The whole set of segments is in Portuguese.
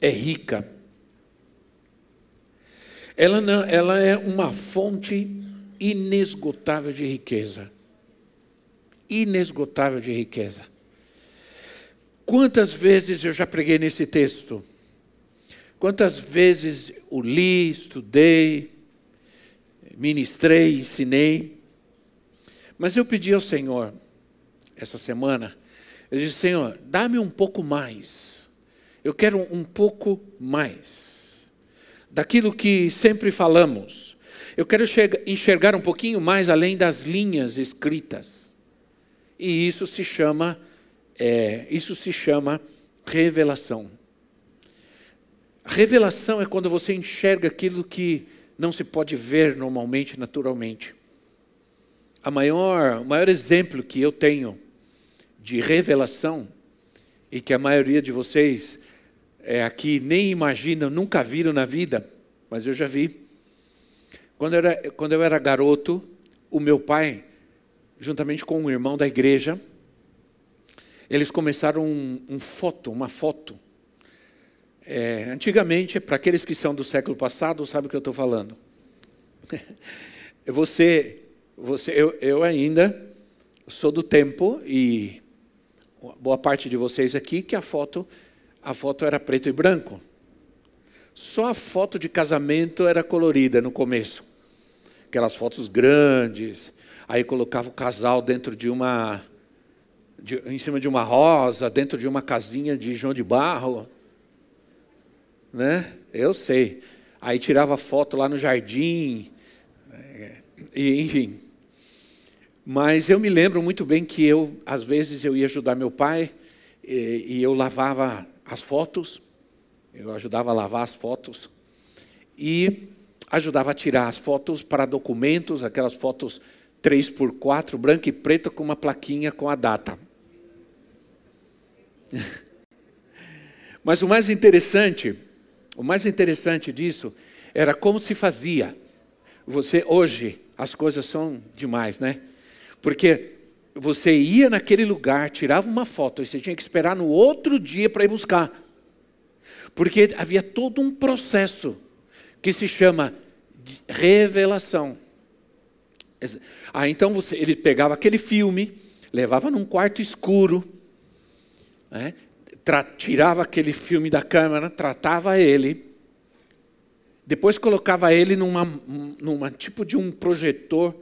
é rica. Ela, não, ela é uma fonte inesgotável de riqueza. Inesgotável de riqueza. Quantas vezes eu já preguei nesse texto? Quantas vezes o li, estudei, ministrei, ensinei. Mas eu pedi ao Senhor, essa semana, eu disse: Senhor, dá-me um pouco mais eu quero um pouco mais daquilo que sempre falamos. Eu quero enxergar um pouquinho mais além das linhas escritas. E isso se chama, é, isso se chama revelação. Revelação é quando você enxerga aquilo que não se pode ver normalmente, naturalmente. A maior, o maior exemplo que eu tenho de revelação e que a maioria de vocês é, aqui nem imaginam, nunca viram na vida, mas eu já vi. Quando eu, era, quando eu era garoto, o meu pai, juntamente com um irmão da igreja, eles começaram um, um foto, uma foto. É, antigamente, para aqueles que são do século passado, sabem o que eu estou falando. Você, você eu, eu ainda sou do tempo, e boa parte de vocês aqui, que a foto a foto era preto e branco. Só a foto de casamento era colorida no começo. Aquelas fotos grandes. Aí colocava o casal dentro de uma. De, em cima de uma rosa, dentro de uma casinha de João de Barro. Né? Eu sei. Aí tirava foto lá no jardim. É, e, enfim. Mas eu me lembro muito bem que eu, às vezes, eu ia ajudar meu pai e, e eu lavava as fotos, eu ajudava a lavar as fotos e ajudava a tirar as fotos para documentos, aquelas fotos 3 por 4 branca e preta com uma plaquinha com a data. Mas o mais interessante, o mais interessante disso era como se fazia. Você hoje as coisas são demais, né? Porque você ia naquele lugar, tirava uma foto e você tinha que esperar no outro dia para ir buscar. Porque havia todo um processo que se chama revelação. Ah, então você, ele pegava aquele filme, levava num quarto escuro, né, tirava aquele filme da câmera, tratava ele, depois colocava ele numa, numa tipo de um projetor,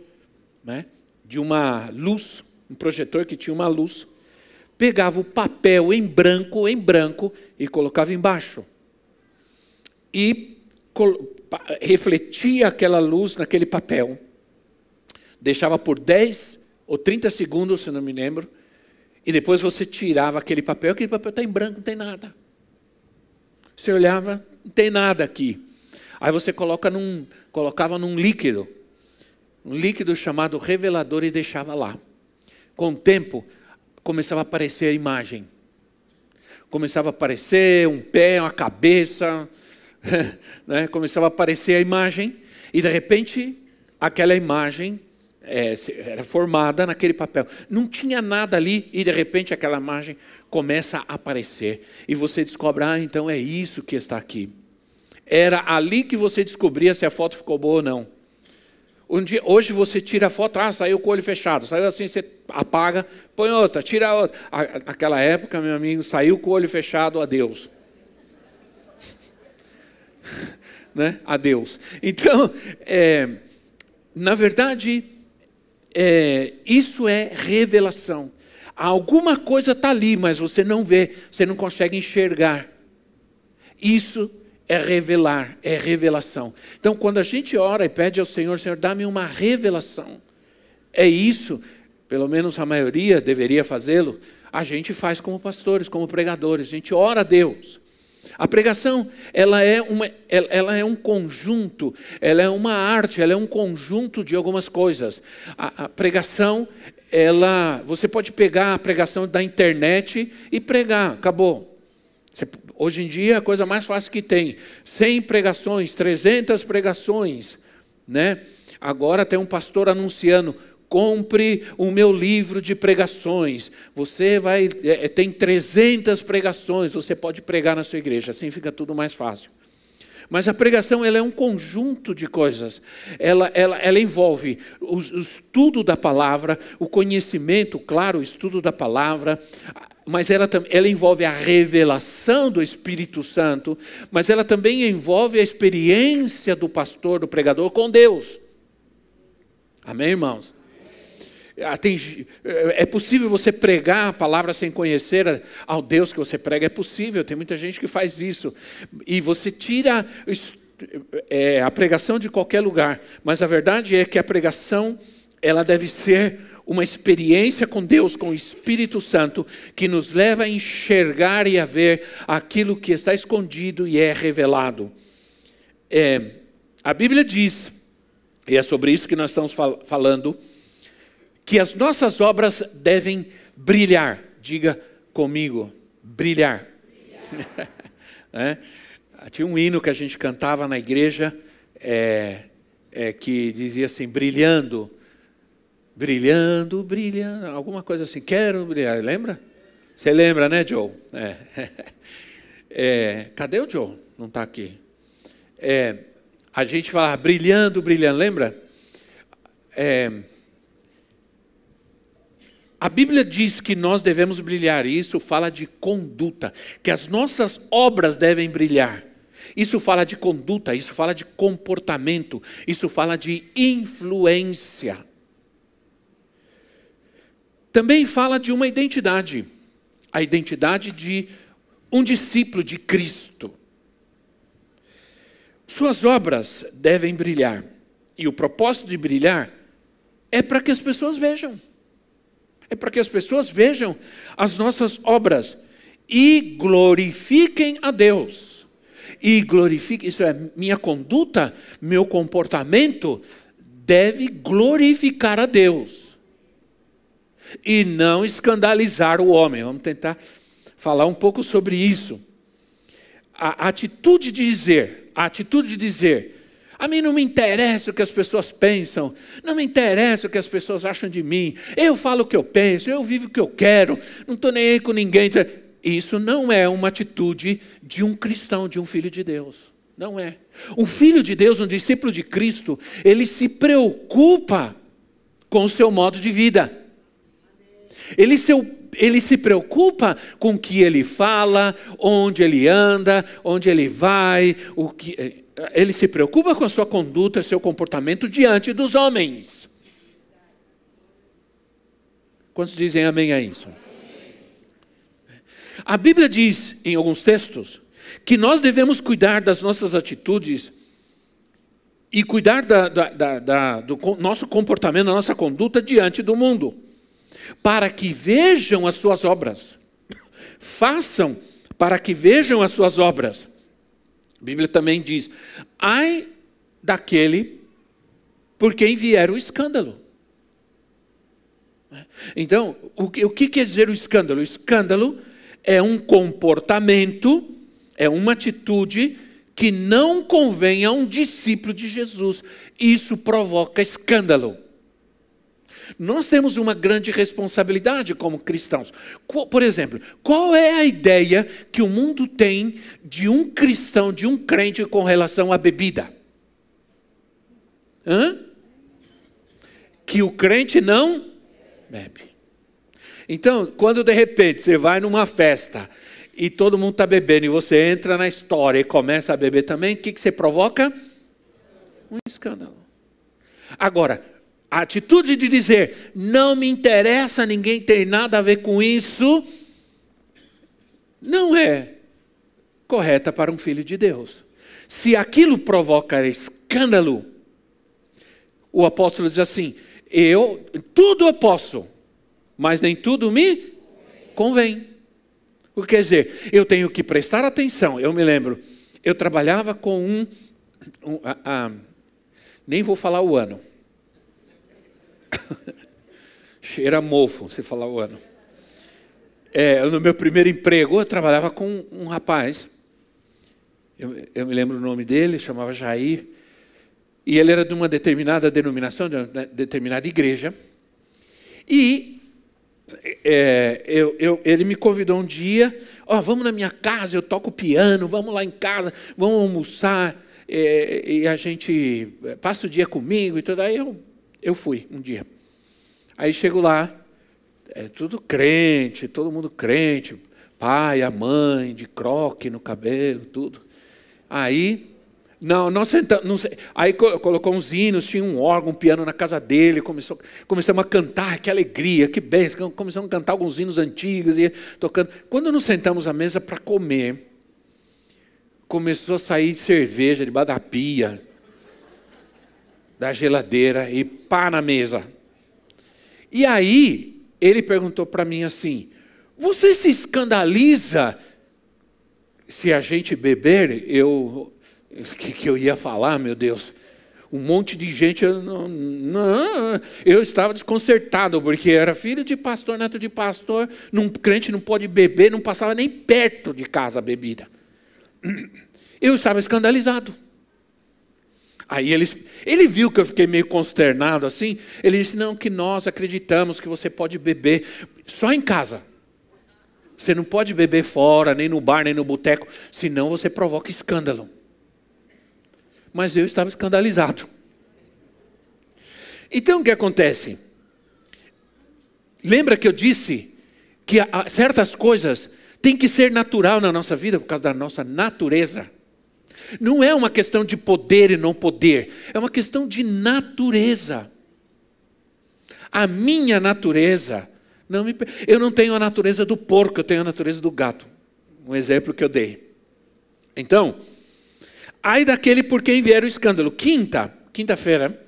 né, de uma luz um projetor que tinha uma luz, pegava o papel em branco, em branco, e colocava embaixo. E refletia aquela luz naquele papel. Deixava por 10 ou 30 segundos, se não me lembro, e depois você tirava aquele papel, aquele papel está em branco, não tem nada. Você olhava, não tem nada aqui. Aí você coloca num, colocava num líquido, um líquido chamado revelador e deixava lá com o tempo, começava a aparecer a imagem. Começava a aparecer um pé, uma cabeça, né? começava a aparecer a imagem, e de repente, aquela imagem é, era formada naquele papel. Não tinha nada ali, e de repente aquela imagem começa a aparecer. E você descobre, ah, então é isso que está aqui. Era ali que você descobria se a foto ficou boa ou não. Um dia, hoje você tira a foto, ah, saiu com o olho fechado. Saiu assim, você apaga, põe outra, tira outra. Naquela época, meu amigo, saiu com o olho fechado, adeus. né? Adeus. Então, é, na verdade, é, isso é revelação. Alguma coisa está ali, mas você não vê, você não consegue enxergar. Isso é revelar, é revelação. Então, quando a gente ora e pede ao Senhor, Senhor, dá-me uma revelação. É isso, pelo menos a maioria deveria fazê-lo. A gente faz como pastores, como pregadores, a gente ora a Deus. A pregação, ela é, uma, ela é um conjunto, ela é uma arte, ela é um conjunto de algumas coisas. A, a pregação, ela, você pode pegar a pregação da internet e pregar, acabou. Hoje em dia, a coisa mais fácil que tem, 100 pregações, 300 pregações, né? Agora tem um pastor anunciando, compre o meu livro de pregações. Você vai é, é tem 300 pregações, você pode pregar na sua igreja, assim fica tudo mais fácil. Mas a pregação ela é um conjunto de coisas. Ela, ela, ela envolve o, o estudo da palavra, o conhecimento, claro, o estudo da palavra, mas ela, ela envolve a revelação do Espírito Santo, mas ela também envolve a experiência do pastor, do pregador com Deus. Amém, irmãos? Ah, é possível você pregar a palavra sem conhecer ao Deus que você prega? É possível, tem muita gente que faz isso. E você tira é, a pregação de qualquer lugar, mas a verdade é que a pregação ela deve ser uma experiência com Deus, com o Espírito Santo, que nos leva a enxergar e a ver aquilo que está escondido e é revelado. É, a Bíblia diz e é sobre isso que nós estamos fal falando, que as nossas obras devem brilhar. Diga comigo, brilhar. brilhar. é? Tinha um hino que a gente cantava na igreja é, é, que dizia assim: brilhando, brilhando, brilhando, alguma coisa assim, quero brilhar. Lembra? Você lembra, né, Joe? É. é cadê o Joe? Não está aqui. É, a gente fala brilhando, brilhando, lembra? É, a Bíblia diz que nós devemos brilhar, e isso fala de conduta, que as nossas obras devem brilhar. Isso fala de conduta, isso fala de comportamento, isso fala de influência. Também fala de uma identidade, a identidade de um discípulo de Cristo. Suas obras devem brilhar. E o propósito de brilhar é para que as pessoas vejam. É para que as pessoas vejam as nossas obras e glorifiquem a Deus. E glorifiquem, isso é, minha conduta, meu comportamento deve glorificar a Deus. E não escandalizar o homem. Vamos tentar falar um pouco sobre isso. A atitude de dizer, a atitude de dizer: a mim não me interessa o que as pessoas pensam, não me interessa o que as pessoas acham de mim, eu falo o que eu penso, eu vivo o que eu quero, não estou nem aí com ninguém. Isso não é uma atitude de um cristão, de um filho de Deus. Não é. Um filho de Deus, um discípulo de Cristo, ele se preocupa com o seu modo de vida. Ele se, ele se preocupa com o que ele fala, onde ele anda, onde ele vai, o que ele se preocupa com a sua conduta, seu comportamento diante dos homens. Quantos dizem amém a isso? A Bíblia diz em alguns textos que nós devemos cuidar das nossas atitudes e cuidar da, da, da, do nosso comportamento, da nossa conduta diante do mundo para que vejam as suas obras. Façam para que vejam as suas obras. A Bíblia também diz: ai daquele por quem vier o escândalo. Então, o que, o que quer dizer o escândalo? O escândalo é um comportamento, é uma atitude que não convém a um discípulo de Jesus. Isso provoca escândalo. Nós temos uma grande responsabilidade como cristãos. Por exemplo, qual é a ideia que o mundo tem de um cristão, de um crente com relação à bebida? Hã? Que o crente não bebe. Então, quando de repente você vai numa festa e todo mundo está bebendo e você entra na história e começa a beber também, o que, que você provoca? Um escândalo. Agora, a atitude de dizer, não me interessa, ninguém tem nada a ver com isso, não é correta para um filho de Deus. Se aquilo provoca escândalo, o apóstolo diz assim: eu tudo eu posso, mas nem tudo me convém. Quer dizer, eu tenho que prestar atenção. Eu me lembro, eu trabalhava com um. um nem vou falar o ano. Cheira mofo, se falar o ano. É, no meu primeiro emprego, eu trabalhava com um rapaz. Eu, eu me lembro o nome dele, chamava Jair. E ele era de uma determinada denominação, de uma determinada igreja. E é, eu, eu, ele me convidou um dia, ó, oh, vamos na minha casa, eu toco piano, vamos lá em casa, vamos almoçar, é, e a gente é, passa o dia comigo e tudo. Aí eu, eu fui um dia. Aí chego lá, é tudo crente, todo mundo crente, pai, a mãe, de croque no cabelo, tudo. Aí não, nós sentamos. aí colocou uns hinos, tinha um órgão, um piano na casa dele, começou, começamos a cantar, que alegria, que bênção. Começamos a cantar alguns hinos antigos, e tocando. Quando nos sentamos à mesa para comer, começou a sair cerveja debaixo da pia, da geladeira, e pá na mesa. E aí, ele perguntou para mim assim: Você se escandaliza se a gente beber? Eu o que, que eu ia falar, meu Deus? Um monte de gente, eu não, não, eu estava desconcertado, porque era filho de pastor, neto de pastor, num crente não pode beber, não passava nem perto de casa a bebida. Eu estava escandalizado. Aí ele, ele viu que eu fiquei meio consternado assim. Ele disse: Não, que nós acreditamos que você pode beber só em casa. Você não pode beber fora, nem no bar, nem no boteco, senão você provoca escândalo mas eu estava escandalizado. Então o que acontece? Lembra que eu disse que certas coisas têm que ser natural na nossa vida por causa da nossa natureza. Não é uma questão de poder e não poder, é uma questão de natureza. A minha natureza, não me, eu não tenho a natureza do porco, eu tenho a natureza do gato. Um exemplo que eu dei. Então, Ai daquele por quem vier o escândalo. Quinta, quinta-feira,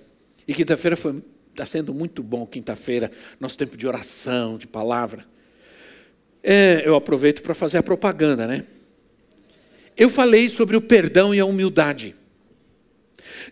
e quinta-feira está sendo muito bom, quinta-feira, nosso tempo de oração, de palavra. É, eu aproveito para fazer a propaganda, né? Eu falei sobre o perdão e a humildade.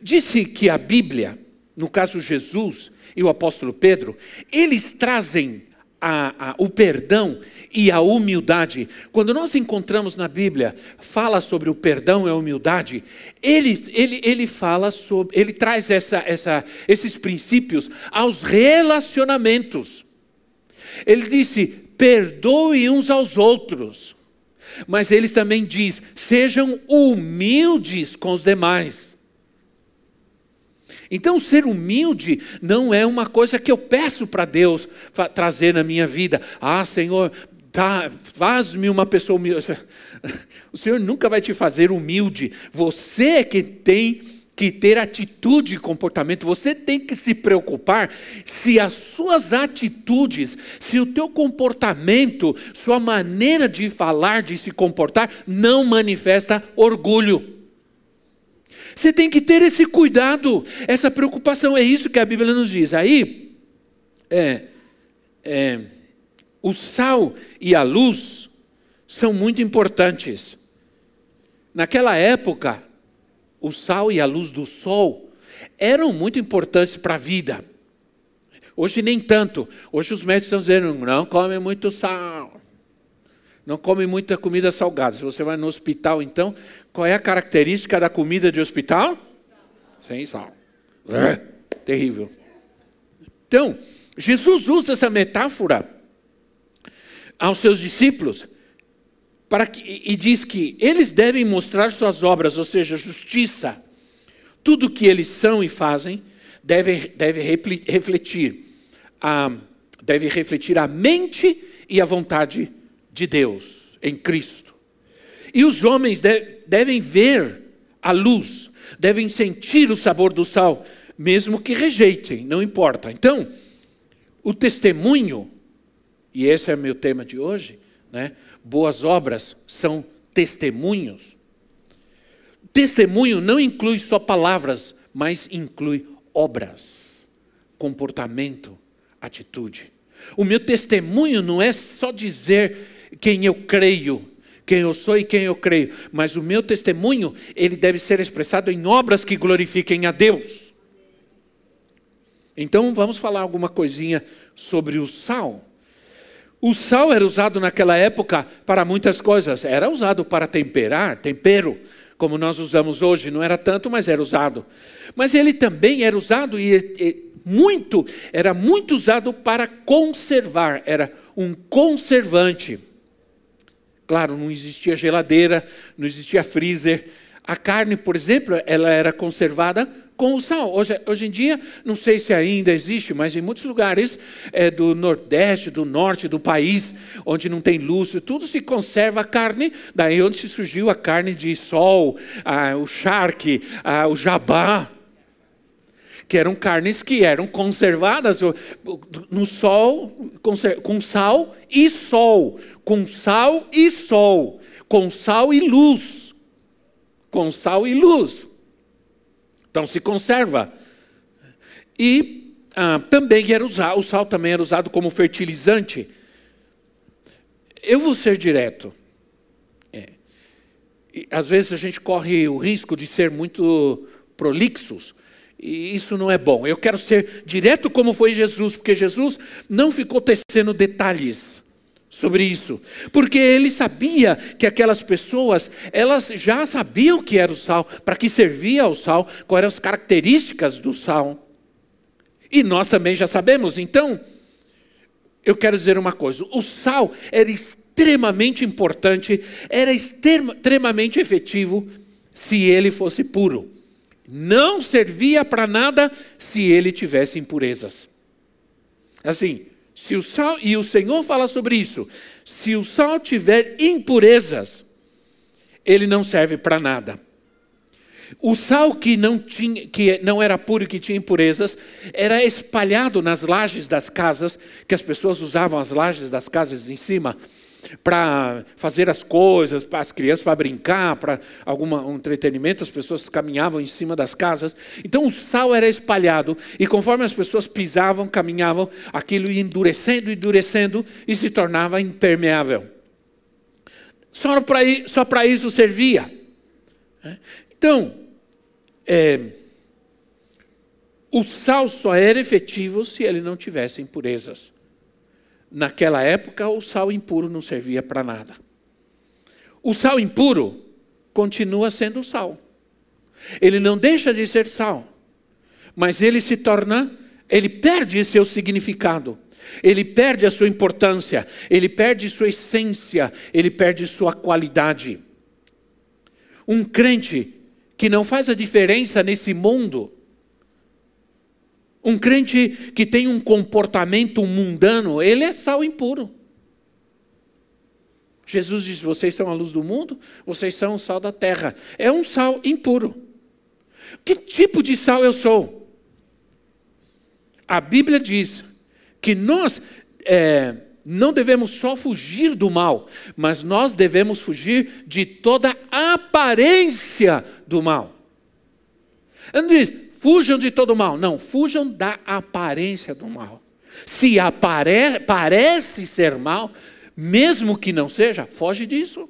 Disse que a Bíblia, no caso Jesus e o apóstolo Pedro, eles trazem a, a, o perdão e a humildade. Quando nós encontramos na Bíblia, fala sobre o perdão e a humildade, ele, ele, ele fala sobre, ele traz essa, essa, esses princípios aos relacionamentos. Ele disse: perdoe uns aos outros. Mas eles também diz: sejam humildes com os demais. Então, ser humilde não é uma coisa que eu peço para Deus trazer na minha vida. Ah, Senhor, faz-me uma pessoa humilde. O Senhor nunca vai te fazer humilde. Você que tem que ter atitude e comportamento. Você tem que se preocupar se as suas atitudes, se o teu comportamento, sua maneira de falar, de se comportar, não manifesta orgulho. Você tem que ter esse cuidado, essa preocupação. É isso que a Bíblia nos diz. Aí, é, é, o sal e a luz são muito importantes. Naquela época, o sal e a luz do sol eram muito importantes para a vida. Hoje nem tanto. Hoje os médicos estão dizendo, não come muito sal. Não come muita comida salgada. Se você vai no hospital, então, qual é a característica da comida de hospital? Sem sal. É, terrível. Então, Jesus usa essa metáfora aos seus discípulos para que, e diz que eles devem mostrar suas obras, ou seja, justiça. Tudo que eles são e fazem deve, deve refletir a, deve refletir a mente e a vontade de Deus em Cristo. E os homens devem ver a luz, devem sentir o sabor do sal, mesmo que rejeitem, não importa. Então, o testemunho, e esse é o meu tema de hoje, né? Boas obras são testemunhos. Testemunho não inclui só palavras, mas inclui obras, comportamento, atitude. O meu testemunho não é só dizer quem eu creio, quem eu sou e quem eu creio, mas o meu testemunho, ele deve ser expressado em obras que glorifiquem a Deus. Então vamos falar alguma coisinha sobre o sal. O sal era usado naquela época para muitas coisas. Era usado para temperar, tempero, como nós usamos hoje. Não era tanto, mas era usado. Mas ele também era usado e, e muito, era muito usado para conservar. Era um conservante. Claro, não existia geladeira, não existia freezer. A carne, por exemplo, ela era conservada com o sal. Hoje, hoje em dia, não sei se ainda existe, mas em muitos lugares é, do nordeste, do norte do país, onde não tem luz, tudo se conserva a carne, daí onde surgiu a carne de sol, o charque, o jabá, que eram carnes que eram conservadas no sol, com sal e sol com sal e sol, com sal e luz. Com sal e luz. Então se conserva. E ah, também era usado, o sal também era usado como fertilizante. Eu vou ser direto. É. às vezes a gente corre o risco de ser muito prolixos. E isso não é bom. Eu quero ser direto como foi Jesus, porque Jesus não ficou tecendo detalhes sobre isso, porque ele sabia que aquelas pessoas, elas já sabiam o que era o sal, para que servia o sal, quais eram as características do sal. E nós também já sabemos. Então, eu quero dizer uma coisa: o sal era extremamente importante, era extremamente efetivo se ele fosse puro. Não servia para nada se ele tivesse impurezas. Assim, se o sal, e o Senhor fala sobre isso, se o sal tiver impurezas, ele não serve para nada. O sal que não, tinha, que não era puro e que tinha impurezas, era espalhado nas lajes das casas, que as pessoas usavam as lajes das casas em cima, para fazer as coisas, para as crianças para brincar, para algum um entretenimento, as pessoas caminhavam em cima das casas. Então o sal era espalhado e conforme as pessoas pisavam, caminhavam, aquilo ia endurecendo, endurecendo e se tornava impermeável. Só para isso servia. Então, é, o sal só era efetivo se ele não tivesse impurezas. Naquela época, o sal impuro não servia para nada. O sal impuro continua sendo sal. Ele não deixa de ser sal, mas ele se torna, ele perde seu significado, ele perde a sua importância, ele perde sua essência, ele perde sua qualidade. Um crente que não faz a diferença nesse mundo, um crente que tem um comportamento mundano, ele é sal impuro. Jesus diz: Vocês são a luz do mundo, vocês são o sal da terra. É um sal impuro. Que tipo de sal eu sou? A Bíblia diz que nós é, não devemos só fugir do mal, mas nós devemos fugir de toda aparência do mal. Diz: fujam de todo mal. Não, fujam da aparência do mal. Se apare, parece ser mal, mesmo que não seja, foge disso.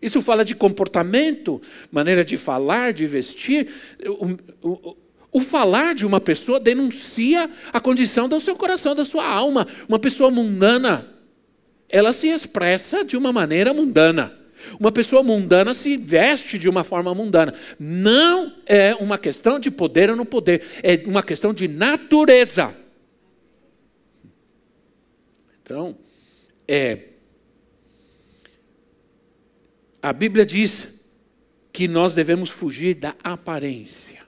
Isso fala de comportamento, maneira de falar, de vestir. O, o, o, falar de uma pessoa denuncia a condição do seu coração, da sua alma. Uma pessoa mundana, ela se expressa de uma maneira mundana. Uma pessoa mundana se veste de uma forma mundana. Não é uma questão de poder ou não poder, é uma questão de natureza. Então, é. A Bíblia diz que nós devemos fugir da aparência.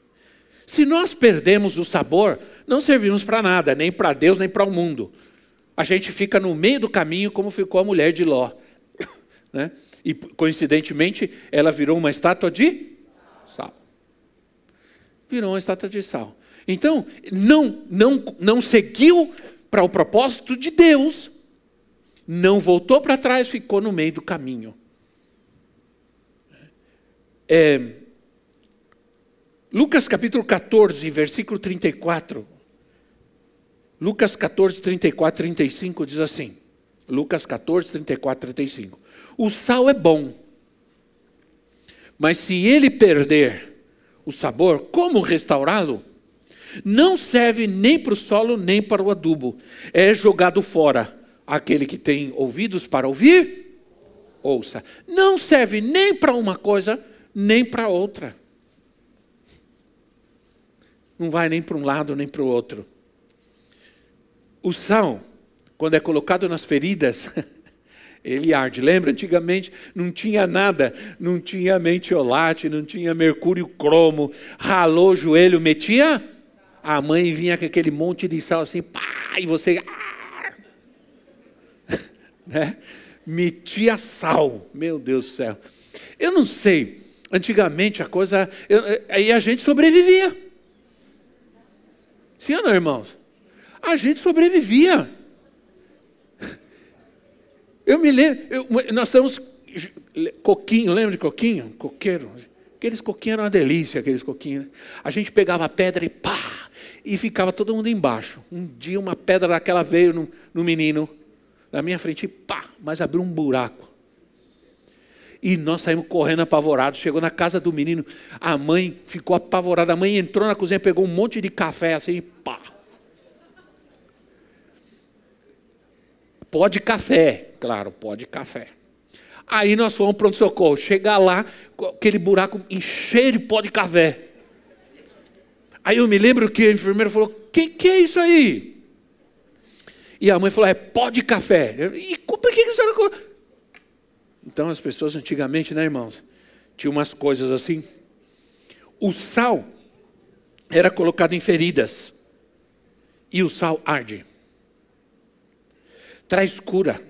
Se nós perdemos o sabor, não servimos para nada, nem para Deus, nem para o mundo. A gente fica no meio do caminho, como ficou a mulher de Ló. né? E coincidentemente, ela virou uma estátua de sal. Virou uma estátua de sal. Então, não, não, não seguiu para o propósito de Deus, não voltou para trás, ficou no meio do caminho. É, Lucas capítulo 14, versículo 34. Lucas 14, 34, 35 diz assim: Lucas 14, 34, 35. O sal é bom, mas se ele perder o sabor, como restaurá-lo? Não serve nem para o solo, nem para o adubo. É jogado fora. Aquele que tem ouvidos para ouvir, ouça. Não serve nem para uma coisa, nem para outra. Não vai nem para um lado, nem para o outro. O sal, quando é colocado nas feridas, ele arde. Lembra, antigamente não tinha nada, não tinha mentiolate, não tinha mercúrio cromo, ralou o joelho, metia a mãe vinha com aquele monte de sal assim, pá, e você. Ah, né? Metia sal, meu Deus do céu. Eu não sei, antigamente a coisa. Aí a gente sobrevivia. Sim ou não, irmãos? A gente sobrevivia. Eu me lembro, eu, nós estamos. Coquinho, lembra de coquinho? Coqueiro. Aqueles coquinhos eram uma delícia, aqueles coquinhos. A gente pegava a pedra e pá, e ficava todo mundo embaixo. Um dia uma pedra daquela veio no, no menino, na minha frente, e pá, mas abriu um buraco. E nós saímos correndo apavorados. Chegou na casa do menino, a mãe ficou apavorada. A mãe entrou na cozinha, pegou um monte de café assim, pá. Pó de café, claro, pó de café. Aí nós fomos pronto-socorro. Chegar lá, aquele buraco cheio de pó de café. Aí eu me lembro que a enfermeira falou: que, que é isso aí? E a mãe falou: é pó de café. E por que, que a senhora. Então as pessoas antigamente, né, irmãos? Tinha umas coisas assim. O sal era colocado em feridas. E o sal arde. Traz cura,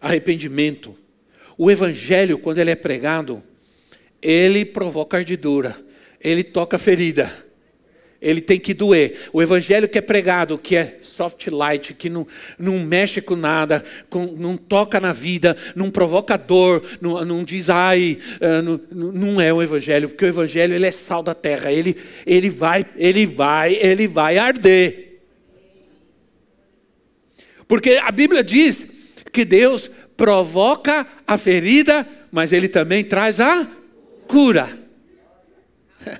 arrependimento. O evangelho, quando ele é pregado, ele provoca ardidura ele toca ferida. Ele tem que doer. O evangelho que é pregado, que é soft light, que não, não mexe com nada, com, não toca na vida, não provoca dor, não, não diz ai, uh, não, não, é o evangelho, porque o evangelho ele é sal da terra. Ele, ele vai, ele vai, ele vai arder. Porque a Bíblia diz que Deus provoca a ferida, mas ele também traz a cura.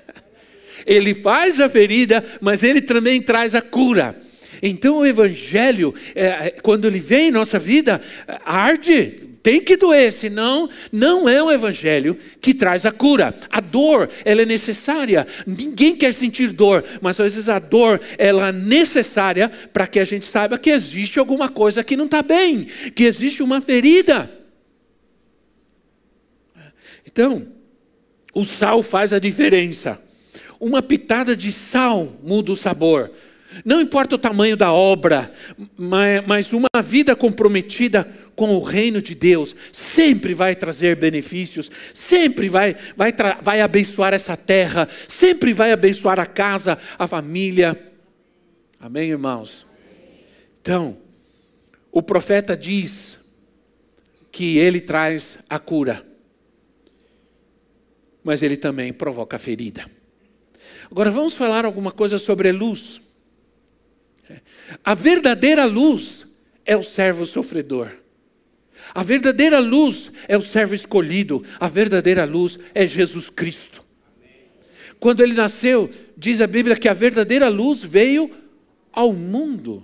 Ele faz a ferida, mas ele também traz a cura. Então o Evangelho, é, é, quando ele vem em nossa vida, arde, tem que doer, senão não é o Evangelho que traz a cura. A dor, ela é necessária. Ninguém quer sentir dor, mas às vezes a dor, ela é necessária para que a gente saiba que existe alguma coisa que não está bem, que existe uma ferida. Então, o sal faz a diferença. Uma pitada de sal muda o sabor. Não importa o tamanho da obra, mas uma vida comprometida com o reino de Deus sempre vai trazer benefícios, sempre vai, vai, vai abençoar essa terra, sempre vai abençoar a casa, a família. Amém, irmãos? Então, o profeta diz que ele traz a cura, mas ele também provoca a ferida. Agora vamos falar alguma coisa sobre a luz. A verdadeira luz é o servo sofredor. A verdadeira luz é o servo escolhido. A verdadeira luz é Jesus Cristo. Quando ele nasceu, diz a Bíblia que a verdadeira luz veio ao mundo.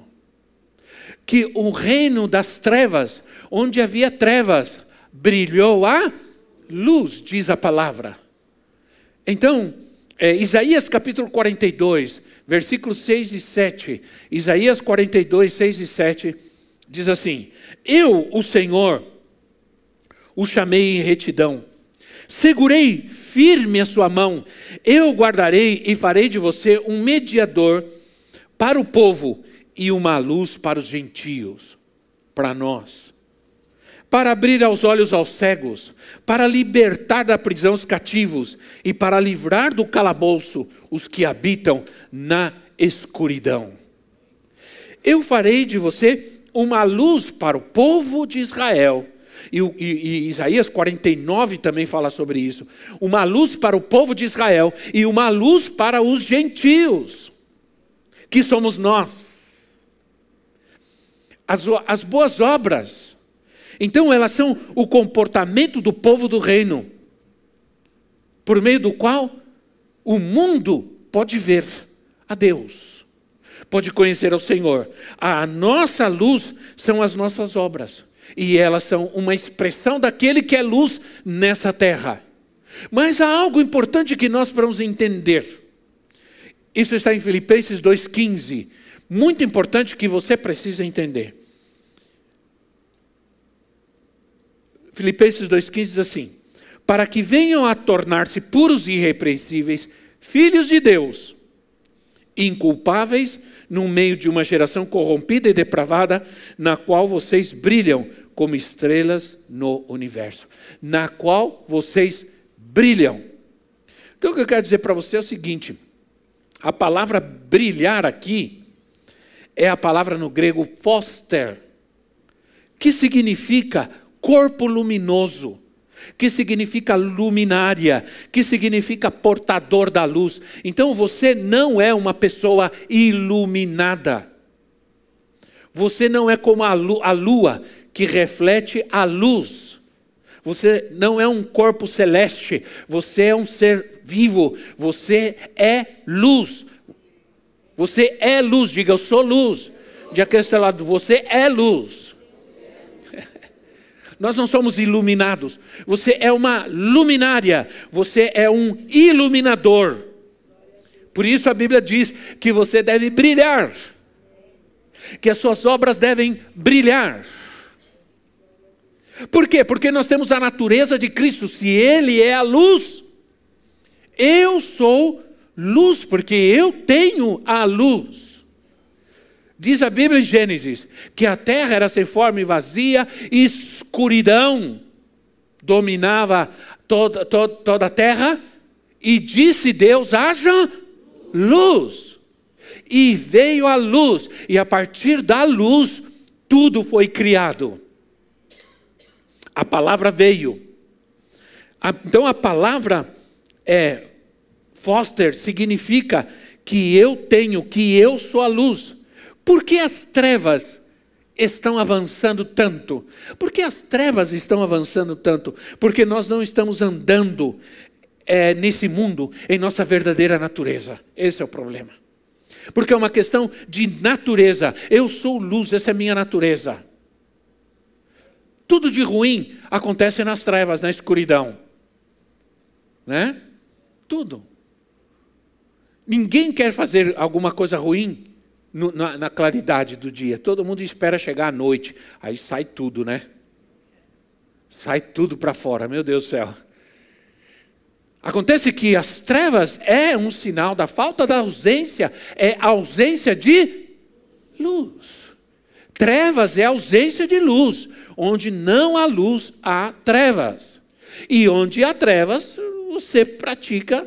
Que o reino das trevas, onde havia trevas, brilhou a luz, diz a palavra. Então, é, Isaías capítulo 42, versículos 6 e 7. Isaías 42, 6 e 7 diz assim: Eu, o Senhor, o chamei em retidão, segurei firme a sua mão, eu guardarei e farei de você um mediador para o povo e uma luz para os gentios, para nós para abrir aos olhos aos cegos, para libertar da prisão os cativos e para livrar do calabouço os que habitam na escuridão. Eu farei de você uma luz para o povo de Israel. E, e, e, Isaías 49 também fala sobre isso. Uma luz para o povo de Israel e uma luz para os gentios, que somos nós. as, as boas obras. Então, elas são o comportamento do povo do reino, por meio do qual o mundo pode ver a Deus, pode conhecer ao Senhor. A nossa luz são as nossas obras, e elas são uma expressão daquele que é luz nessa terra. Mas há algo importante que nós precisamos entender. Isso está em Filipenses 2,15. Muito importante que você precisa entender. Filipenses 2,15 diz assim: Para que venham a tornar-se puros e irrepreensíveis, filhos de Deus, inculpáveis no meio de uma geração corrompida e depravada, na qual vocês brilham como estrelas no universo, na qual vocês brilham. Então o que eu quero dizer para você é o seguinte: a palavra brilhar aqui é a palavra no grego foster, que significa corpo luminoso, que significa luminária, que significa portador da luz. Então você não é uma pessoa iluminada. Você não é como a lua que reflete a luz. Você não é um corpo celeste, você é um ser vivo, você é luz. Você é luz, diga eu sou luz. Que está lado, você é luz. Nós não somos iluminados. Você é uma luminária, você é um iluminador. Por isso a Bíblia diz que você deve brilhar, que as suas obras devem brilhar. Por quê? Porque nós temos a natureza de Cristo. Se Ele é a luz, eu sou luz, porque eu tenho a luz. Diz a Bíblia em Gênesis que a terra era sem forma e vazia, e escuridão dominava toda, toda, toda a terra, e disse Deus: haja luz. E veio a luz, e a partir da luz, tudo foi criado. A palavra veio. Então a palavra é Foster significa que eu tenho, que eu sou a luz. Por que as trevas estão avançando tanto? Por que as trevas estão avançando tanto? Porque nós não estamos andando é, nesse mundo em nossa verdadeira natureza. Esse é o problema. Porque é uma questão de natureza. Eu sou luz, essa é minha natureza. Tudo de ruim acontece nas trevas, na escuridão. Né? Tudo. Ninguém quer fazer alguma coisa ruim no, na, na, claridade do dia. Todo mundo espera chegar à noite. Aí sai tudo, né? Sai tudo para fora, meu Deus do céu. Acontece que as trevas é um sinal da falta da ausência, é ausência de luz. Trevas é ausência de luz. Onde não há luz, há trevas. E onde há trevas, você pratica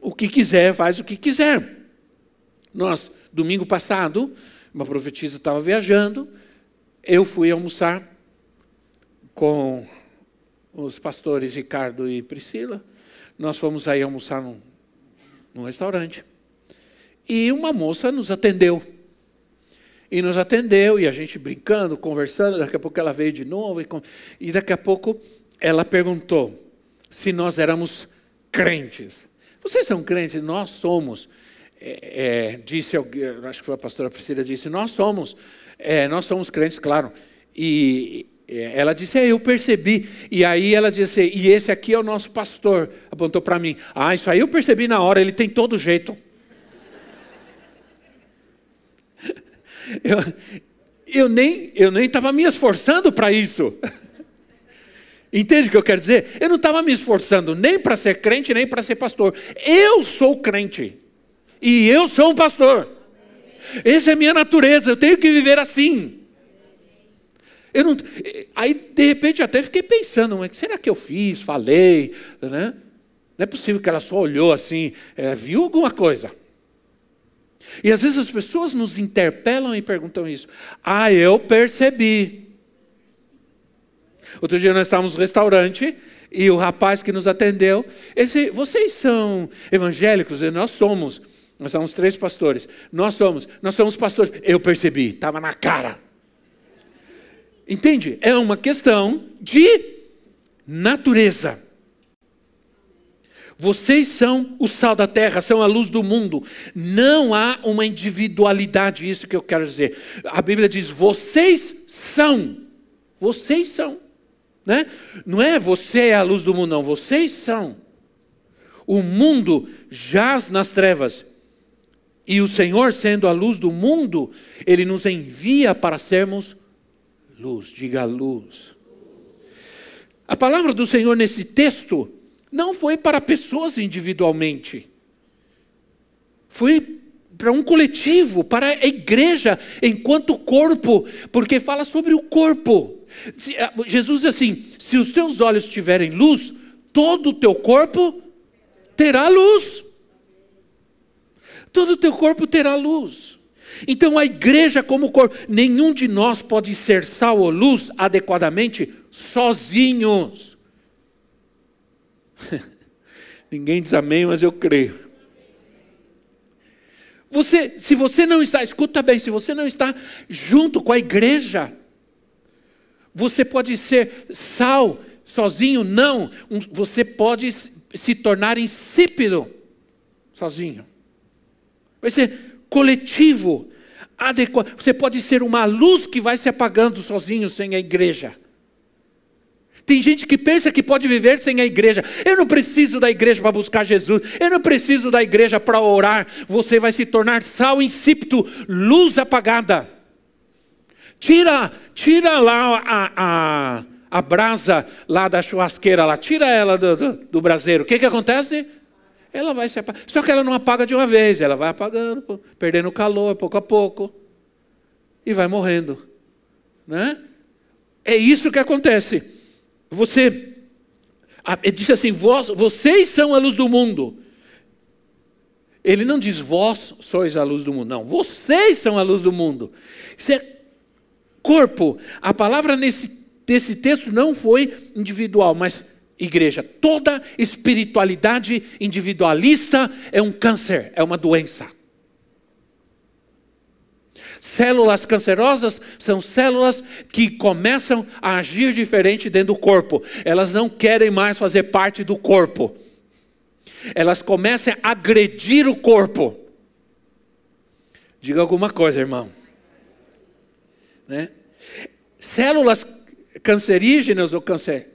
o que quiser, faz o que quiser. Nós, domingo passado, uma profetisa estava viajando, eu fui almoçar com os pastores Ricardo e Priscila. Nós fomos aí almoçar num, num restaurante. E uma moça nos atendeu. E nos atendeu, e a gente brincando, conversando, daqui a pouco ela veio de novo, e, e daqui a pouco ela perguntou se nós éramos crentes. Vocês são crentes? Nós somos. É, é, disse, acho que foi a pastora Priscila disse, nós somos, é, nós somos crentes, claro. E é, ela disse, é, eu percebi. E aí ela disse, e esse aqui é o nosso pastor. Apontou para mim. Ah, isso aí eu percebi na hora, ele tem todo jeito. Eu, eu nem eu nem estava me esforçando para isso. Entende o que eu quero dizer? Eu não estava me esforçando nem para ser crente, nem para ser pastor. Eu sou crente. E eu sou um pastor. Essa é a minha natureza, eu tenho que viver assim. Eu não, aí, de repente, até fiquei pensando, mas será que eu fiz, falei? Né? Não é possível que ela só olhou assim, é, viu alguma coisa. E às vezes as pessoas nos interpelam e perguntam isso. Ah, eu percebi. Outro dia nós estávamos no restaurante e o rapaz que nos atendeu, disse, vocês são evangélicos? E nós somos. Nós somos três pastores. Nós somos, nós somos pastores. Eu percebi, estava na cara. Entende? É uma questão de natureza. Vocês são o sal da terra, são a luz do mundo. Não há uma individualidade, isso que eu quero dizer. A Bíblia diz: vocês são. Vocês são. Né? Não é você é a luz do mundo, não. Vocês são. O mundo jaz nas trevas. E o Senhor, sendo a luz do mundo, Ele nos envia para sermos luz. Diga luz. A palavra do Senhor nesse texto não foi para pessoas individualmente. Foi para um coletivo, para a igreja enquanto corpo, porque fala sobre o corpo. Ah, Jesus diz assim: se os teus olhos tiverem luz, todo o teu corpo terá luz. Todo o teu corpo terá luz. Então a igreja como corpo, nenhum de nós pode ser sal ou luz adequadamente sozinhos. Ninguém diz amém, mas eu creio. Você, se você não está, escuta bem, se você não está junto com a igreja, você pode ser sal sozinho, não. Você pode se tornar insípido sozinho. Vai ser coletivo, adequado. Você pode ser uma luz que vai se apagando sozinho sem a igreja. Tem gente que pensa que pode viver sem a igreja. Eu não preciso da igreja para buscar Jesus. Eu não preciso da igreja para orar. Você vai se tornar sal insípido, luz apagada. Tira, tira lá a, a, a brasa lá da churrasqueira, lá, tira ela do, do, do braseiro. O que, que acontece? Ela vai se. Só que ela não apaga de uma vez, ela vai apagando, perdendo calor pouco a pouco. E vai morrendo. Né? É isso que acontece. Você diz assim: vós, vocês são a luz do mundo. Ele não diz vós sois a luz do mundo, não. Vocês são a luz do mundo. Isso é corpo. A palavra nesse, nesse texto não foi individual, mas igreja. Toda espiritualidade individualista é um câncer, é uma doença. Células cancerosas são células que começam a agir diferente dentro do corpo. Elas não querem mais fazer parte do corpo. Elas começam a agredir o corpo. Diga alguma coisa, irmão. Né? Células cancerígenas ou cancer,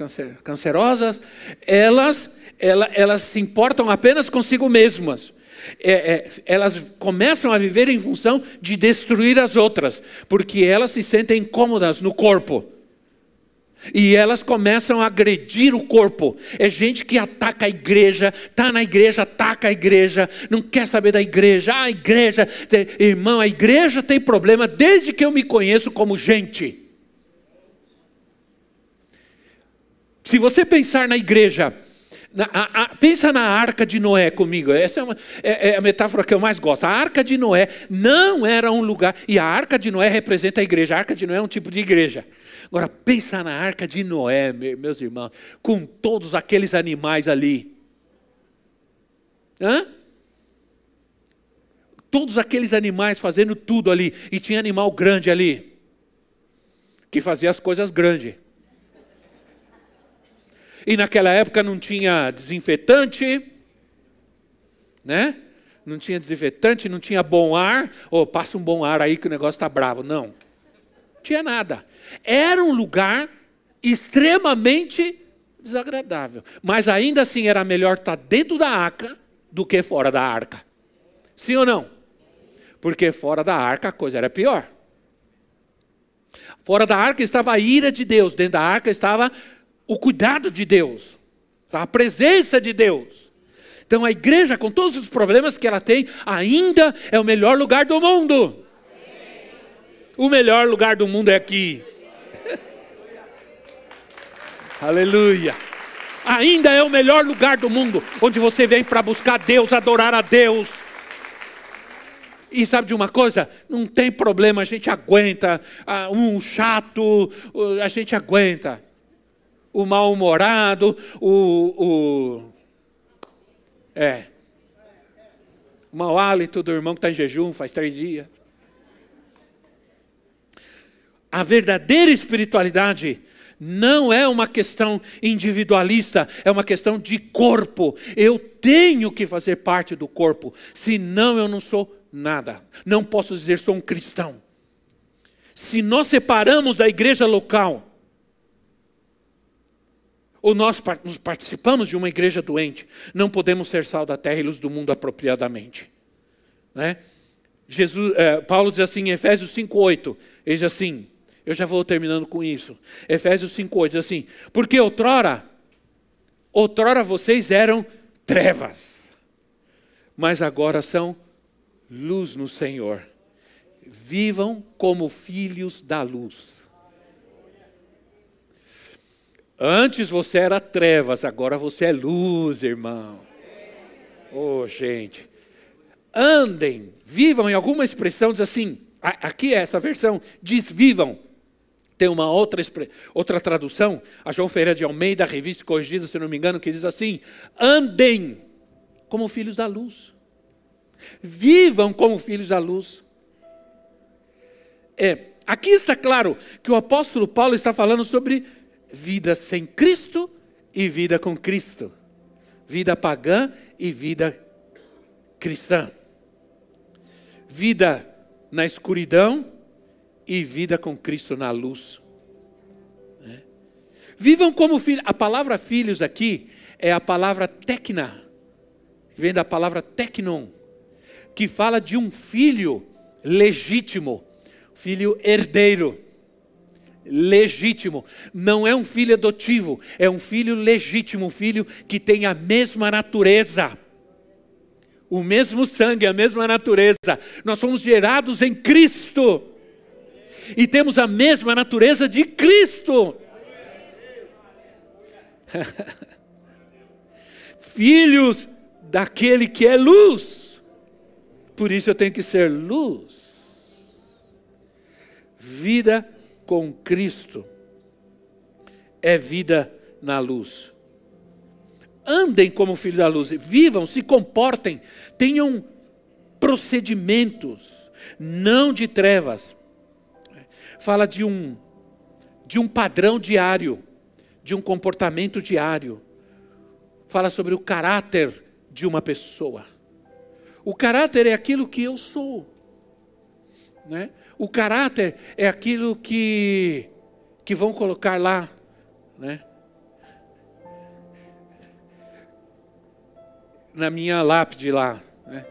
cancer, cancerosas, elas, elas, elas se importam apenas consigo mesmas é, é, elas começam a viver em função de destruir as outras, porque elas se sentem incômodas no corpo. E elas começam a agredir o corpo. É gente que ataca a igreja, está na igreja, ataca a igreja, não quer saber da igreja. Ah, a igreja, tem, irmão, a igreja tem problema desde que eu me conheço como gente. Se você pensar na igreja, na, a, a, pensa na arca de Noé comigo. Essa é, uma, é, é, a metáfora que eu mais gosto. A arca de Noé não era um lugar. E a arca de Noé representa a igreja. A arca de Noé é um tipo de igreja. Agora, pensa na arca de Noé, meus irmãos, com todos aqueles animais ali. Hã? Todos aqueles animais fazendo tudo ali. E tinha animal grande ali. Que fazia as coisas grandes. E naquela época não tinha desinfetante, né? Não tinha desinfetante, não tinha bom ar. Ou oh, passa um bom ar aí que o negócio está bravo. Não. Tinha nada. Era um lugar extremamente desagradável. Mas ainda assim era melhor estar tá dentro da arca do que fora da arca. Sim ou não? Porque fora da arca a coisa era pior. Fora da arca estava a ira de Deus, dentro da arca estava o cuidado de Deus, a presença de Deus. Então a igreja, com todos os problemas que ela tem, ainda é o melhor lugar do mundo. O melhor lugar do mundo é aqui. Aleluia. Ainda é o melhor lugar do mundo, onde você vem para buscar Deus, adorar a Deus. E sabe de uma coisa? Não tem problema, a gente aguenta. Ah, um chato, a gente aguenta o mal-humorado, o, o. É. O mau hálito do irmão que está em jejum faz três dias. A verdadeira espiritualidade não é uma questão individualista, é uma questão de corpo. Eu tenho que fazer parte do corpo, senão eu não sou nada. Não posso dizer sou um cristão. Se nós separamos da igreja local, ou nós participamos de uma igreja doente, não podemos ser sal da terra e luz do mundo apropriadamente. Né? Jesus, é, Paulo diz assim em Efésios 5,8, ele diz assim, eu já vou terminando com isso. Efésios 5,8 diz assim: Porque outrora, outrora vocês eram trevas, mas agora são luz no Senhor. Vivam como filhos da luz. Antes você era trevas, agora você é luz, irmão. Oh, gente. Andem, vivam em alguma expressão diz assim, aqui é essa versão, diz vivam tem uma outra, outra tradução, a João Ferreira de Almeida, revista corrigida, se não me engano, que diz assim: andem como filhos da luz. Vivam como filhos da luz. É, aqui está claro que o apóstolo Paulo está falando sobre vida sem Cristo e vida com Cristo. Vida pagã e vida cristã. Vida na escuridão e vida com Cristo na luz. É. Vivam como filhos. A palavra filhos aqui é a palavra tecna, vem da palavra tecnon, que fala de um filho legítimo, filho herdeiro. Legítimo, não é um filho adotivo, é um filho legítimo, um filho que tem a mesma natureza, o mesmo sangue, a mesma natureza. Nós somos gerados em Cristo e temos a mesma natureza de Cristo. Filhos daquele que é luz. Por isso eu tenho que ser luz. Vida com Cristo é vida na luz. Andem como filhos da luz, vivam, se comportem, tenham procedimentos, não de trevas, fala de um de um padrão diário, de um comportamento diário. Fala sobre o caráter de uma pessoa. O caráter é aquilo que eu sou. Né? O caráter é aquilo que, que vão colocar lá. Né? Na minha lápide lá. Né?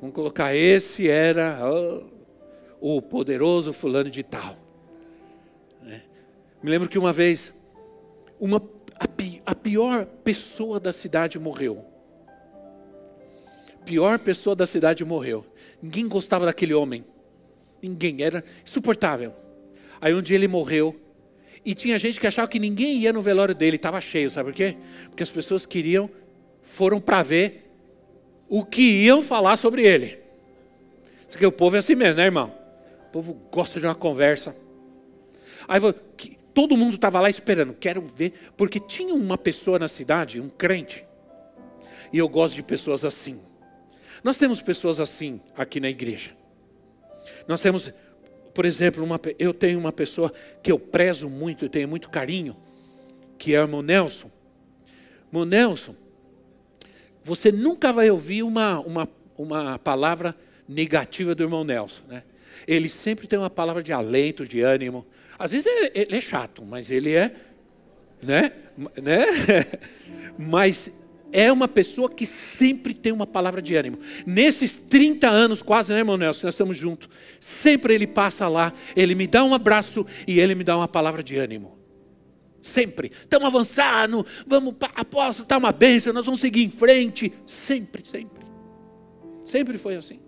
Vamos colocar: esse era. Oh, o poderoso fulano de tal. É. Me lembro que uma vez, uma, a, a pior pessoa da cidade morreu. Pior pessoa da cidade morreu. Ninguém gostava daquele homem. Ninguém, era insuportável. Aí um dia ele morreu. E tinha gente que achava que ninguém ia no velório dele, estava cheio, sabe por quê? Porque as pessoas queriam, foram para ver o que iam falar sobre ele. Isso o povo é assim mesmo, né, irmão? povo gosta de uma conversa. Aí todo mundo estava lá esperando, quero ver, porque tinha uma pessoa na cidade, um crente, e eu gosto de pessoas assim. Nós temos pessoas assim aqui na igreja. Nós temos, por exemplo, uma, eu tenho uma pessoa que eu prezo muito e tenho muito carinho, que é o irmão Nelson. Irmão Nelson, você nunca vai ouvir uma, uma, uma palavra negativa do irmão Nelson, né? ele sempre tem uma palavra de alento, de ânimo. Às vezes ele é chato, mas ele é, né? né? mas é uma pessoa que sempre tem uma palavra de ânimo. Nesses 30 anos, quase, né, irmão Nelson? Nós estamos juntos. Sempre ele passa lá, ele me dá um abraço e ele me dá uma palavra de ânimo. Sempre. Estamos avançando, vamos, apóstolo, está uma bênção, nós vamos seguir em frente. Sempre, sempre. Sempre foi assim.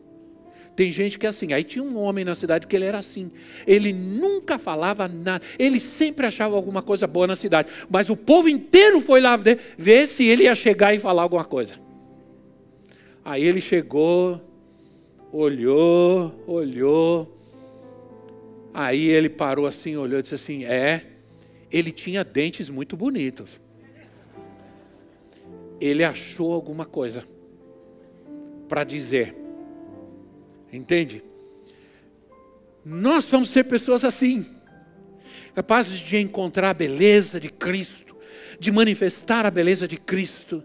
Tem gente que é assim. Aí tinha um homem na cidade que ele era assim. Ele nunca falava nada. Ele sempre achava alguma coisa boa na cidade. Mas o povo inteiro foi lá ver, se ele ia chegar e falar alguma coisa. Aí ele chegou, olhou, olhou. Aí ele parou assim, olhou e disse assim: É, ele tinha dentes muito bonitos. Ele achou alguma coisa para dizer. Entende? Nós vamos ser pessoas assim. capazes de encontrar a beleza de Cristo, de manifestar a beleza de Cristo,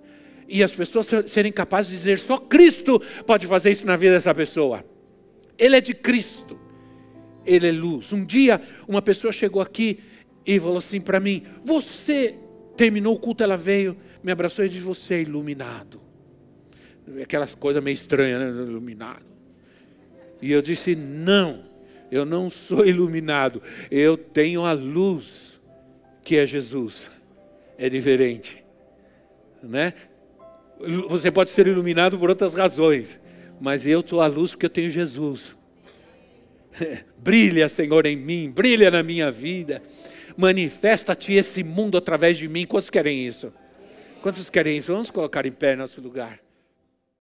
e as pessoas serem capazes de dizer: só Cristo pode fazer isso na vida dessa pessoa. Ele é de Cristo, ele é luz. Um dia, uma pessoa chegou aqui e falou assim para mim: Você terminou o culto, ela veio, me abraçou e disse: Você é iluminado. Aquelas coisas meio estranhas, né? Iluminado. E eu disse: Não, eu não sou iluminado, eu tenho a luz que é Jesus. É diferente, né? Você pode ser iluminado por outras razões, mas eu estou a luz porque eu tenho Jesus. brilha, Senhor, em mim, brilha na minha vida. Manifesta-te esse mundo através de mim. Quantos querem isso? Quantos querem isso? Vamos colocar em pé nosso lugar.